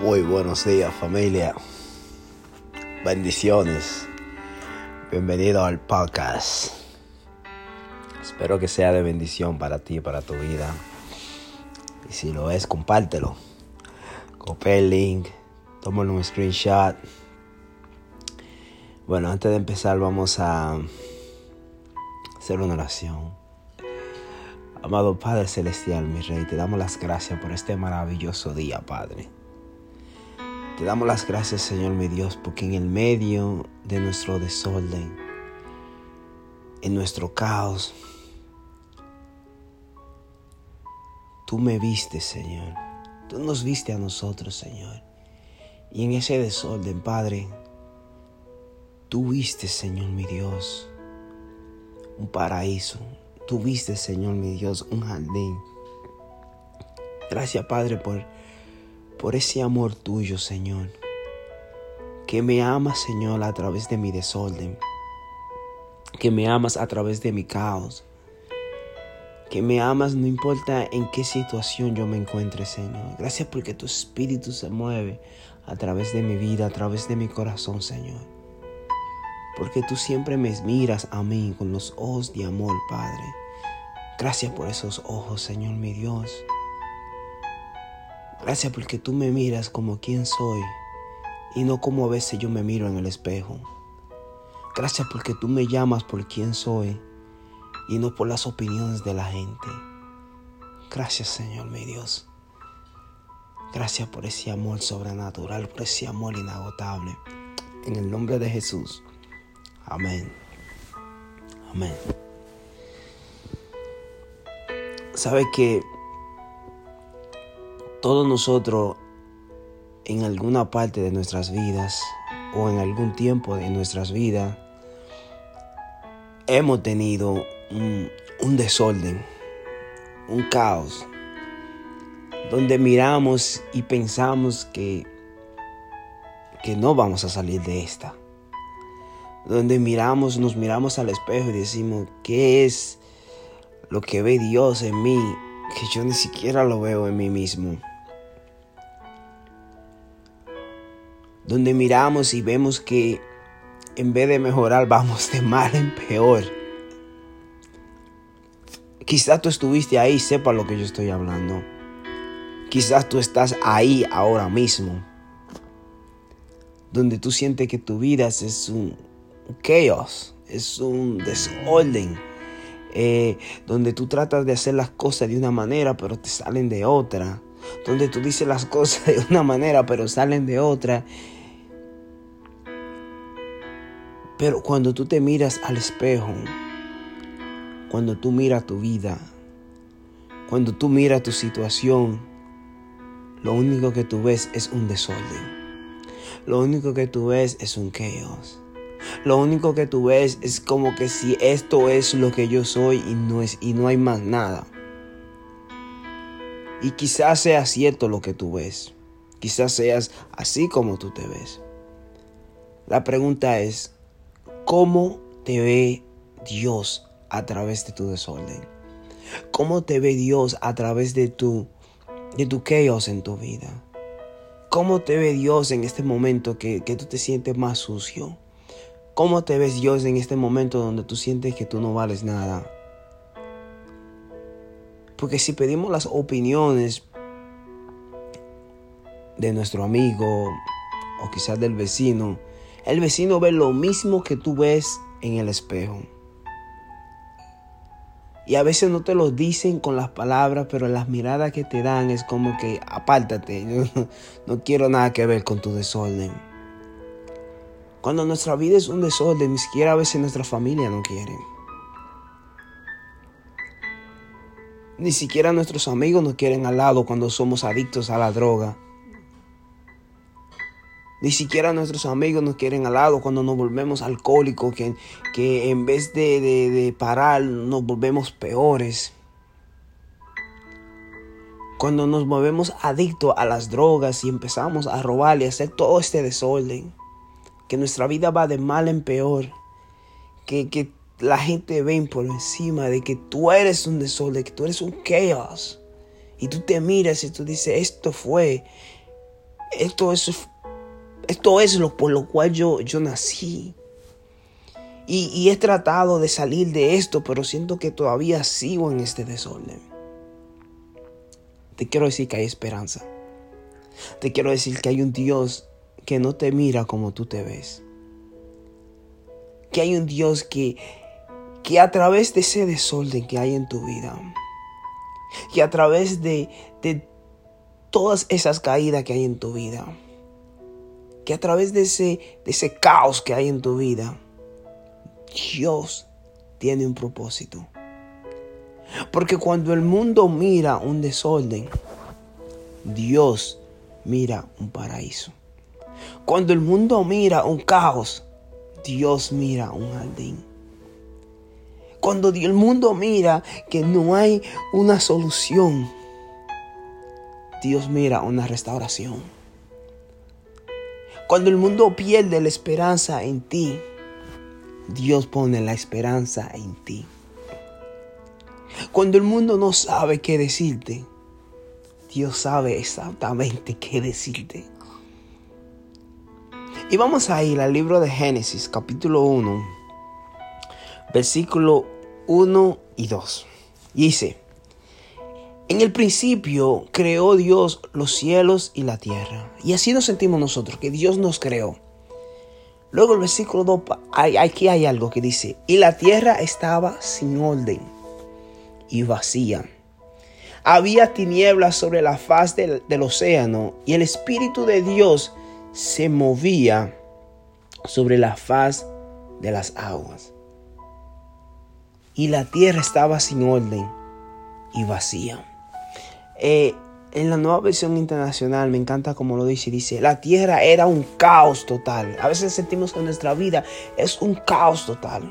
Muy buenos días familia. Bendiciones. Bienvenido al podcast. Espero que sea de bendición para ti, para tu vida. Y si lo es, compártelo. Copia el link. Tómalo un screenshot. Bueno, antes de empezar vamos a hacer una oración. Amado Padre Celestial, mi Rey, te damos las gracias por este maravilloso día, Padre. Te damos las gracias, Señor mi Dios, porque en el medio de nuestro desorden, en nuestro caos, tú me viste, Señor. Tú nos viste a nosotros, Señor. Y en ese desorden, Padre, tú viste, Señor mi Dios, un paraíso. Tú viste, Señor mi Dios, un jardín. Gracias, Padre, por por ese amor tuyo, Señor, que me amas, Señor, a través de mi desorden, que me amas a través de mi caos, que me amas no importa en qué situación yo me encuentre, Señor. Gracias porque tu espíritu se mueve a través de mi vida, a través de mi corazón, Señor. Porque tú siempre me miras a mí con los ojos de amor, Padre. Gracias por esos ojos, Señor mi Dios. Gracias porque tú me miras como quien soy y no como a veces yo me miro en el espejo. Gracias porque tú me llamas por quien soy y no por las opiniones de la gente. Gracias Señor mi Dios. Gracias por ese amor sobrenatural, por ese amor inagotable. En el nombre de Jesús. Amén. Amén. ¿Sabe que todos nosotros en alguna parte de nuestras vidas o en algún tiempo de nuestras vidas hemos tenido un, desorden, un caos, donde miramos y pensamos que, que no vamos a salir de esta. Donde miramos, nos miramos al espejo y decimos, ¿qué es lo que ve Dios en mí? Que yo ni siquiera lo veo en mí mismo. Donde miramos y vemos que en vez de mejorar vamos de mal en peor. Quizás tú estuviste ahí, sepa lo que yo estoy hablando. Quizás tú estás ahí ahora mismo, donde tú sientes que tu vida es un chaos, es un desorden, eh, donde tú tratas de hacer las cosas de una manera pero te salen de otra, donde tú dices las cosas de una manera pero salen de otra Pero cuando tú te miras al espejo, cuando tú miras tu vida, cuando tú miras tu situación, lo único que tú ves es un desorden. Lo único que tú ves es un caos. Lo único que tú ves es como que si esto es lo que yo soy y no es y no hay más nada. Y quizás sea cierto lo que tú ves. Quizás seas así como tú te ves. La pregunta es, ¿Cómo te ve Dios a través de tu desorden? ¿Cómo te ve Dios a través de tu, de tu chaos en tu vida? ¿Cómo te ve Dios en este momento que, que tú te sientes más sucio? ¿Cómo te ves Dios en este momento donde tú sientes que tú no vales nada? Porque si pedimos las opiniones de nuestro amigo o quizás del vecino, el vecino ve lo mismo que tú ves en el espejo. Y a veces no te lo dicen con las palabras, pero las miradas que te dan es como que apártate, no, quiero nada que ver con tu desorden. Cuando nuestra vida es un desorden, ni siquiera a veces nuestra familia no quiere. Ni siquiera nuestros amigos nos quieren al lado cuando somos adictos a la droga. Ni siquiera nuestros amigos nos quieren al lado cuando nos volvemos alcohólicos, que, que en vez de, de parar nos volvemos peores. Cuando nos volvemos adictos a las drogas y empezamos a robar y hacer todo este desorden. Que nuestra vida va de mal en peor. Que, que la gente ve por encima de que tú eres un desorden, que tú eres un chaos. Y tú te miras y tú dices, esto fue esto es, esto es lo por lo cual yo, yo nací. Y, y he tratado de salir de esto, pero siento que todavía sigo en este desorden. Te quiero decir que hay esperanza. Te quiero decir que hay un Dios que no te mira como tú te ves. Que hay un Dios que, que a través de ese desorden que hay en tu vida, que a través de, de todas esas caídas que hay en tu vida, que a través de ese, de ese caos que hay en tu vida, Dios tiene un propósito. Porque cuando el mundo mira un desorden, Dios mira un paraíso. Cuando el mundo mira un caos, Dios mira un jardín. Cuando el mundo mira que no hay una solución, Dios mira una restauración. Cuando el mundo pierde la esperanza en ti, Dios pone la esperanza en ti. Cuando el mundo no sabe qué decirte, Dios sabe exactamente qué decirte. Y vamos a ir al libro de Génesis, capítulo 1, versículo 1 y 2. dice, en el principio creó Dios los cielos y la tierra. Y así nos sentimos nosotros, que Dios nos creó. Luego el versículo 2, aquí hay algo que dice, y la tierra estaba sin orden y vacía. Había tinieblas sobre la faz del, del océano y el Espíritu de Dios se movía sobre la faz de las aguas. Y la tierra estaba sin orden y vacía. Eh, en la nueva versión internacional me encanta como lo dice, dice, la tierra era un caos total. A veces sentimos que nuestra vida es un caos total.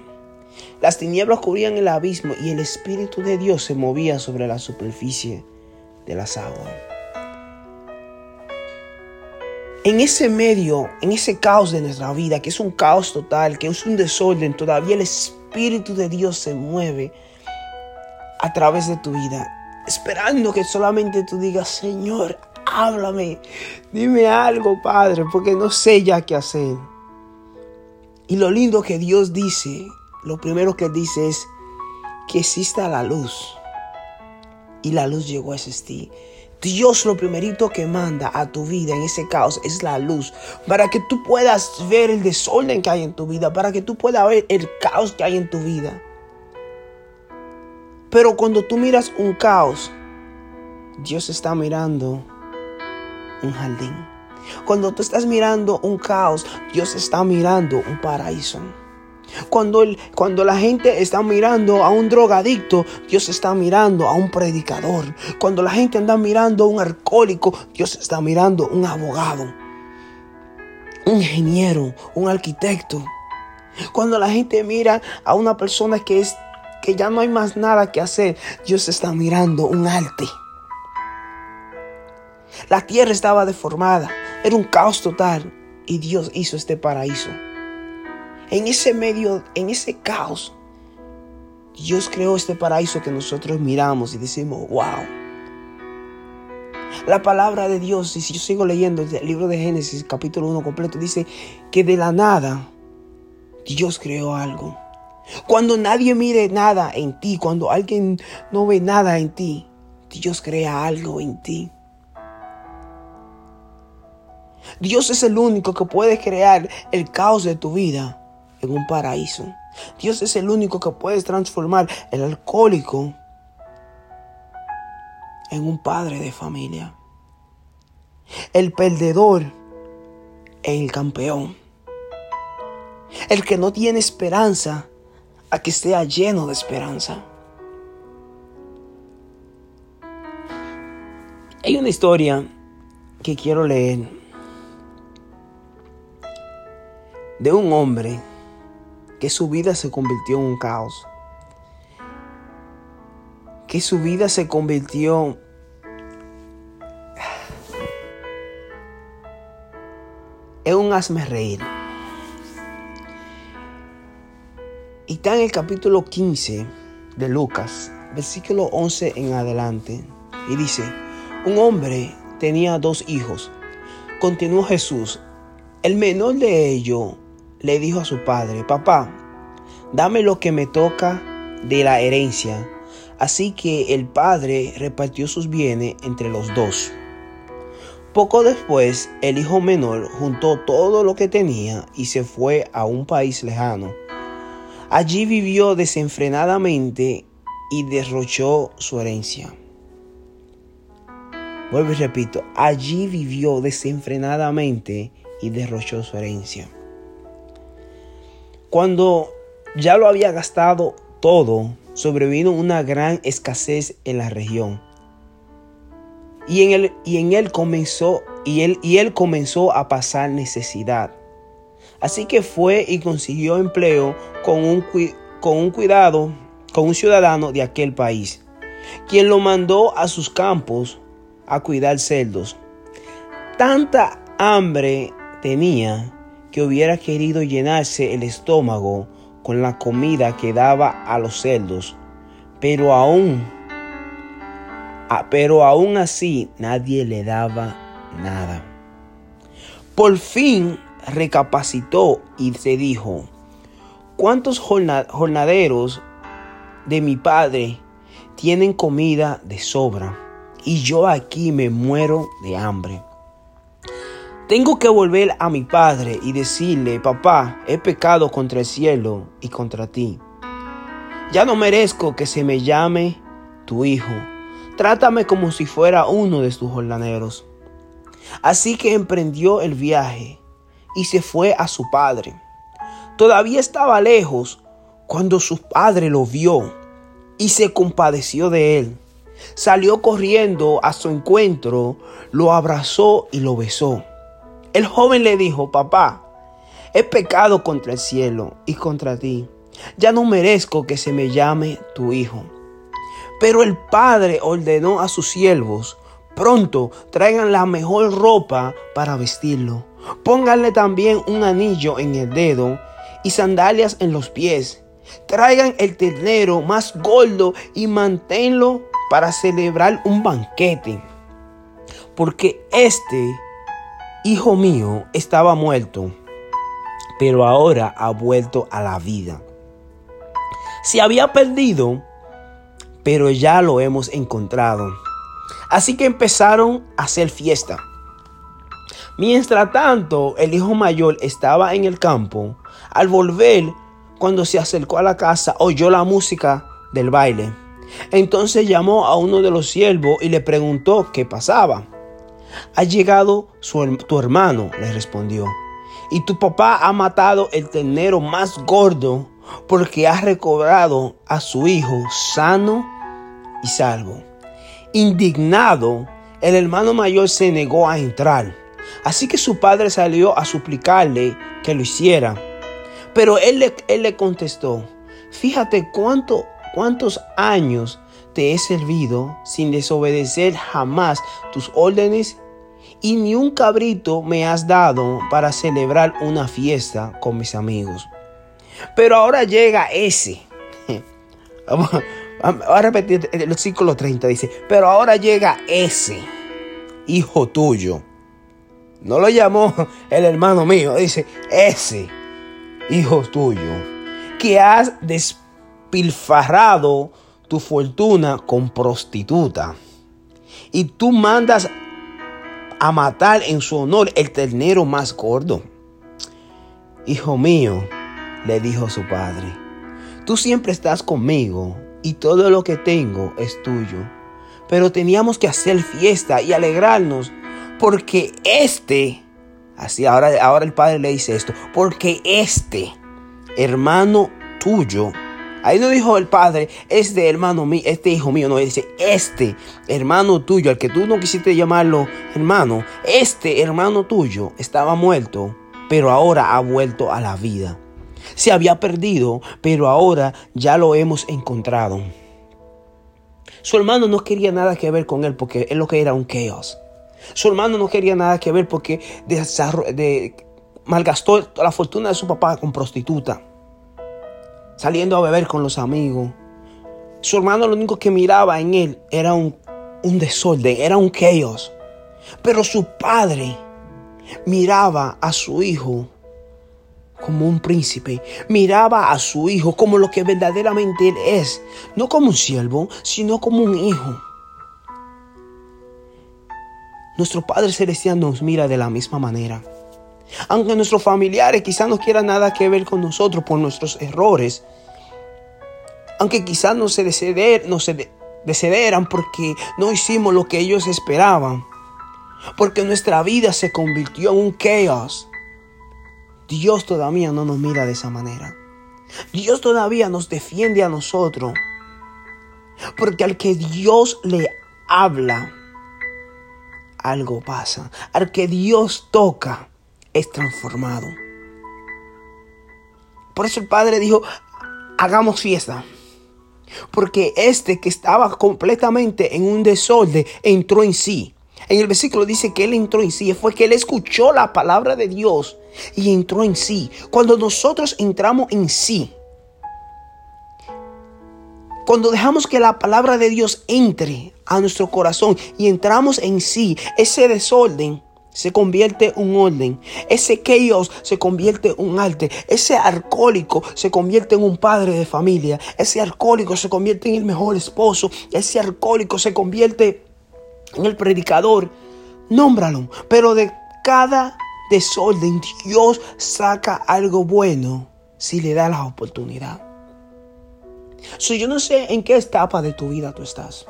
Las tinieblas cubrían el abismo y el Espíritu de Dios se movía sobre la superficie de las aguas. En ese medio, en ese caos de nuestra vida, que es un caos total, que es un desorden, todavía el Espíritu de Dios se mueve a través de tu vida, esperando que solamente tú digas, Señor, háblame, dime algo, Padre, porque no sé ya qué hacer. Y lo lindo que Dios dice lo primero que dice es que exista la luz. Y la luz llegó a existir. Dios lo primerito que manda a tu vida en ese caos es la luz, para que tú puedas ver el desorden que hay en tu vida, para que tú puedas ver el caos que hay en tu vida. Pero cuando tú miras un caos, Dios está mirando un jardín. Cuando tú estás mirando un caos, Dios está mirando un paraíso. Cuando, el, cuando la gente está mirando a un drogadicto, Dios está mirando a un predicador. Cuando la gente anda mirando a un alcohólico, Dios está mirando a un abogado, un ingeniero, un arquitecto. Cuando la gente mira a una persona que es que ya no hay más nada que hacer, Dios está mirando un arte. La tierra estaba deformada, era un caos total y Dios hizo este paraíso. En ese medio, en ese caos, Dios creó este paraíso que nosotros miramos y decimos, wow. La palabra de Dios, y si yo sigo leyendo el libro de Génesis, capítulo 1 completo, dice que de la nada Dios creó algo. Cuando nadie mire nada en ti, cuando alguien no ve nada en ti, Dios crea algo en ti. Dios es el único que puede crear el caos de tu vida en un paraíso. Dios es el único que puede transformar el alcohólico en un padre de familia. El perdedor en el campeón. El que no tiene esperanza que sea lleno de esperanza. Hay una historia que quiero leer de un hombre que su vida se convirtió en un caos, que su vida se convirtió en un hazme reír. Y está en el capítulo 15 de Lucas, versículo 11 en adelante. Y dice, un hombre tenía dos hijos. continuó Jesús, el menor de ellos le dijo a su padre, papá, dame lo que me toca de la herencia. Así que el padre repartió sus bienes entre los dos. Poco después, el hijo menor juntó todo lo que tenía y se fue a un país lejano. Allí vivió desenfrenadamente y derrochó su herencia. Vuelvo y repito, allí vivió desenfrenadamente y derrochó su herencia. Cuando ya lo había gastado todo, sobrevino una gran escasez en la región. Y en él, y en él comenzó y él, y él comenzó a pasar necesidad. Así que fue y consiguió empleo con un, cuidado, con un ciudadano de aquel país, quien lo mandó a sus campos a cuidar cerdos. Tanta hambre tenía que hubiera querido llenarse el estómago con la comida que daba a los cerdos, pero aún, pero aún así nadie le daba nada. Por fin recapacitó y se dijo, ¿cuántos jornaderos de mi padre tienen comida de sobra? Y yo aquí me muero de hambre. Tengo que volver a mi padre y decirle, papá, he pecado contra el cielo y contra ti. Ya no merezco que se me llame tu hijo. Trátame como si fuera uno de tus jornaneros. Así que emprendió el viaje y se fue a su padre. Todavía estaba lejos cuando su padre lo vio y se compadeció de él. Salió corriendo a su encuentro, lo abrazó y lo besó. El joven le dijo, papá, he pecado contra el cielo y contra ti. Ya no merezco que se me llame tu hijo. Pero el padre ordenó a sus siervos, pronto traigan la mejor ropa para vestirlo. Pónganle también un anillo en el dedo y sandalias en los pies. Traigan el ternero más gordo y manténlo para celebrar un banquete. Porque este hijo mío estaba muerto, pero ahora ha vuelto a la vida. Se había perdido, pero ya lo hemos encontrado. Así que empezaron a hacer fiesta. Mientras tanto, el hijo mayor estaba en el campo. Al volver, cuando se acercó a la casa, oyó la música del baile. Entonces llamó a uno de los siervos y le preguntó qué pasaba. Ha llegado tu hermano, le respondió, y tu papá ha matado el ternero más gordo porque ha recobrado a su hijo sano y salvo. Indignado, el hermano mayor se negó a entrar. Así que su padre salió a suplicarle que lo hiciera. Pero él le, él le contestó, fíjate cuánto, cuántos años te he servido sin desobedecer jamás tus órdenes y ni un cabrito me has dado para celebrar una fiesta con mis amigos. Pero ahora llega ese. Vamos a repetir el versículo 30. Dice, pero ahora llega ese, hijo tuyo. No lo llamó el hermano mío, dice, ese, hijo tuyo, que has despilfarrado tu fortuna con prostituta. Y tú mandas a matar en su honor el ternero más gordo. Hijo mío, le dijo su padre, tú siempre estás conmigo y todo lo que tengo es tuyo. Pero teníamos que hacer fiesta y alegrarnos porque este, así ahora, ahora el padre le dice esto, porque este hermano tuyo Ahí no dijo el padre, este hermano mío, este hijo mío, no, dice, este hermano tuyo, al que tú no quisiste llamarlo hermano, este hermano tuyo estaba muerto, pero ahora ha vuelto a la vida. Se había perdido, pero ahora ya lo hemos encontrado. Su hermano no quería nada que ver con él porque él lo que era un chaos. Su hermano no quería nada que ver porque de, malgastó la fortuna de su papá con prostituta saliendo a beber con los amigos. Su hermano lo único que miraba en él era un, un desorden, era un chaos. Pero su padre miraba a su hijo como un príncipe, miraba a su hijo como lo que verdaderamente él es, no como un siervo, sino como un hijo. Nuestro Padre Celestial nos mira de la misma manera. Aunque nuestros familiares quizás no quieran nada que ver con nosotros por nuestros errores, aunque quizás no se, deceder, no se decederan porque no hicimos lo que ellos esperaban, porque nuestra vida se convirtió en un caos, Dios todavía no nos mira de esa manera. Dios todavía nos defiende a nosotros. Porque al que Dios le habla, algo pasa. Al que Dios toca, es transformado. Por eso el Padre dijo, hagamos fiesta. Porque este que estaba completamente en un desorden entró en sí. En el versículo dice que él entró en sí, fue que él escuchó la palabra de Dios y entró en sí. Cuando nosotros entramos en sí, cuando dejamos que la palabra de Dios entre a nuestro corazón y entramos en sí, ese desorden se convierte en un orden. Ese chaos se convierte en un arte. Ese alcohólico se convierte en un padre de familia. Ese alcohólico se convierte en el mejor esposo. Ese alcohólico se convierte en el predicador, nómbralo. Pero de cada desorden, Dios saca algo bueno si le da la oportunidad. So, yo no sé en qué etapa de tu vida tú estás.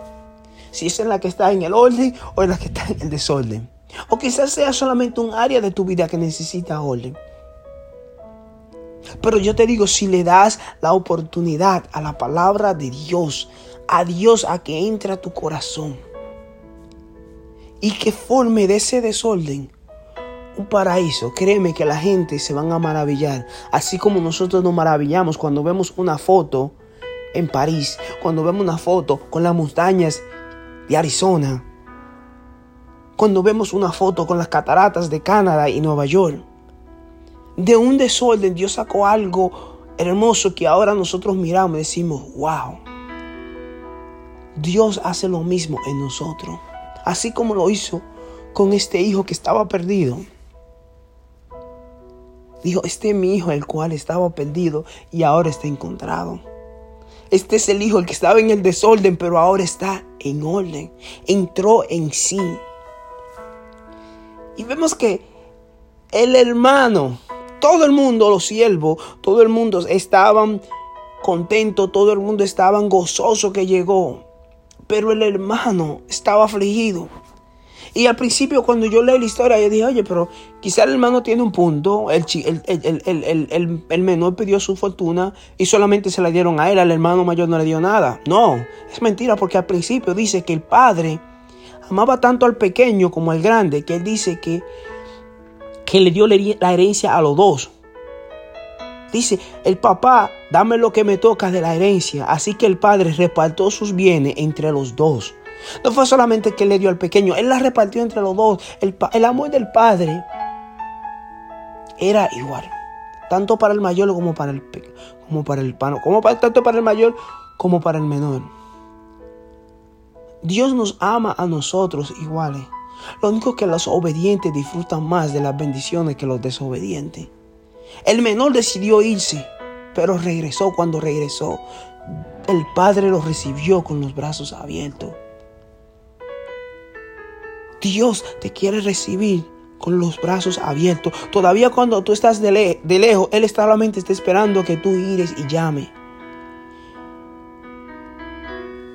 Si es en la que está en el orden o en la que está en el desorden. O quizás sea solamente un área de tu vida que necesita orden. Pero yo te digo, si le das la oportunidad a la palabra de Dios, a Dios a que entre a tu corazón, y que forme de ese desorden un paraíso. Créeme que la gente se van a maravillar, así como nosotros nos maravillamos cuando vemos una foto en París, cuando vemos una foto con las montañas de Arizona, cuando vemos una foto con las cataratas de Canadá y Nueva York. De un desorden Dios sacó algo hermoso que ahora nosotros miramos y decimos, wow. Dios hace lo mismo en nosotros así como lo hizo con este hijo que estaba perdido. Dijo, este es mi hijo el cual estaba perdido y ahora está encontrado. Este es el hijo el que estaba en el desorden, pero ahora está en orden. Entró en sí. Y vemos que el hermano, todo el mundo, los siervos, todo el mundo estaban contentos, todo el mundo estaba gozoso que llegó. Pero el hermano estaba afligido. Y al principio cuando yo leí la historia, yo dije, oye, pero quizá el hermano tiene un punto. El, el, menor pidió su fortuna y solamente se la dieron a él. Al hermano mayor no le dio nada. No, es mentira porque al principio dice que el padre amaba tanto al pequeño como al grande, que él dice que, que le dio la herencia a los dos. Dice, el papá, dame lo que me toca de la herencia. Así que el padre repartió sus bienes entre los dos. No fue solamente que le dio al pequeño, él la repartió entre los dos. El, amor del padre era igual. Tanto para el mayor como para el como para el pano, como para, tanto para el mayor como para el menor. Dios nos ama a nosotros iguales. Lo único que los obedientes disfrutan más de las bendiciones que los desobedientes. El menor decidió irse, pero regresó cuando regresó. El padre lo recibió con los brazos abiertos. Dios te quiere recibir con los brazos abiertos. Todavía cuando tú estás de, lejos, Él solamente está esperando que tú ires y llame.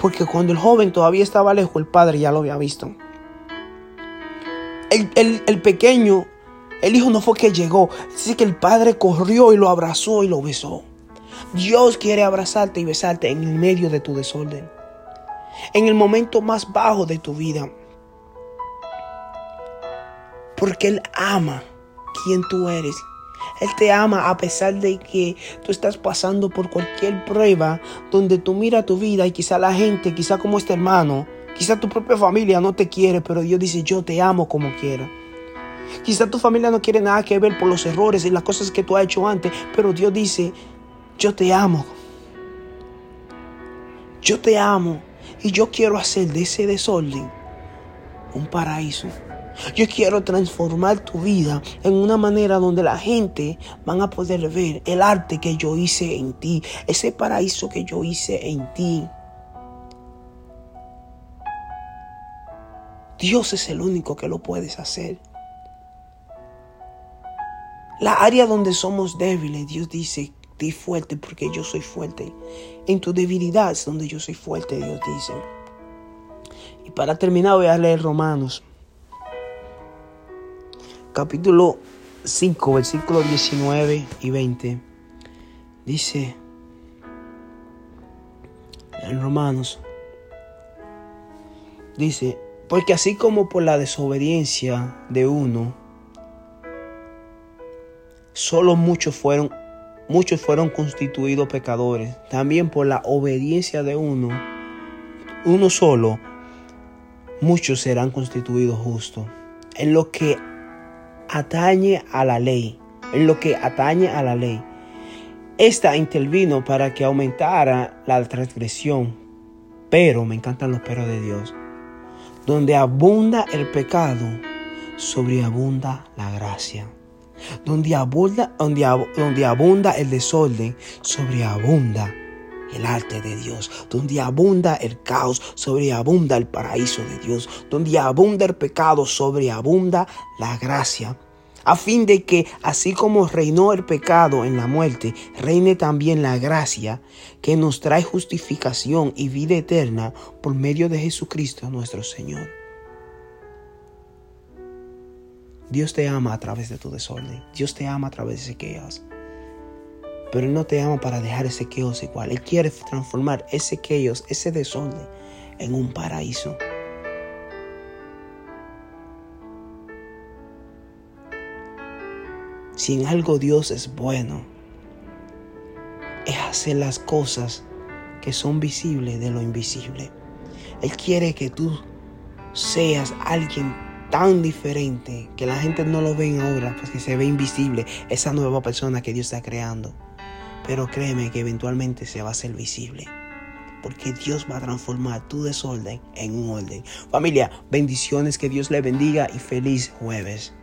Porque cuando el joven todavía estaba lejos, el padre ya lo había visto. El, el pequeño el hijo no fue que llegó, dice que el padre corrió y lo abrazó y lo besó. Dios quiere abrazarte y besarte en el medio de tu desorden, en el momento más bajo de tu vida. Porque Él ama quien tú eres. Él te ama a pesar de que tú estás pasando por cualquier prueba donde tú miras tu vida y quizá la gente, quizá como este hermano, quizá tu propia familia no te quiere, pero Dios dice, yo te amo como quiero. Quizá tu familia no quiere nada que ver por los errores y las cosas que tú has hecho antes, pero Dios dice, yo te amo. Yo te amo y yo quiero hacer de ese desorden un paraíso. Yo quiero transformar tu vida en una manera donde la gente van a poder ver el arte que yo hice en ti, ese paraíso que yo hice en ti. Dios es el único que lo puedes hacer. La área donde somos débiles, Dios dice, di fuerte porque yo soy fuerte. En tu debilidad es donde yo soy fuerte, Dios dice. Y para terminar voy a leer Romanos. Capítulo 5, versículos 19 y 20. Dice en Romanos. Dice, porque así como por la desobediencia de uno, solo muchos fueron muchos fueron constituidos pecadores. También por la obediencia de uno, uno solo, muchos serán constituidos justos. En lo que atañe a la ley, en lo que atañe a la ley, esta intervino para que aumentara la transgresión. Pero, me encantan los perros de Dios, donde abunda el pecado, sobreabunda la gracia. Donde abunda, donde, abunda el desorden, sobreabunda el arte de Dios. Donde abunda el caos, sobreabunda el paraíso de Dios. Donde abunda el pecado, sobreabunda la gracia. A fin de que, así como reinó el pecado en la muerte, reine también la gracia que nos trae justificación y vida eterna por medio de Jesucristo nuestro Señor. Dios te ama a través de tu desorden. Dios te ama a través de ese chaos. Pero Él no te ama para dejar ese chaos igual. Él quiere transformar ese chaos, ese desorden, en un paraíso. Si en algo Dios es bueno, es hacer las cosas que son visibles de lo invisible. Él quiere que tú seas alguien tan diferente que la gente no lo ve ahora, pues que se ve invisible esa nueva persona que Dios está creando. Pero créeme que eventualmente se va a hacer visible. Porque Dios va a transformar tu desorden en un orden. Familia, bendiciones, que Dios le bendiga y feliz jueves.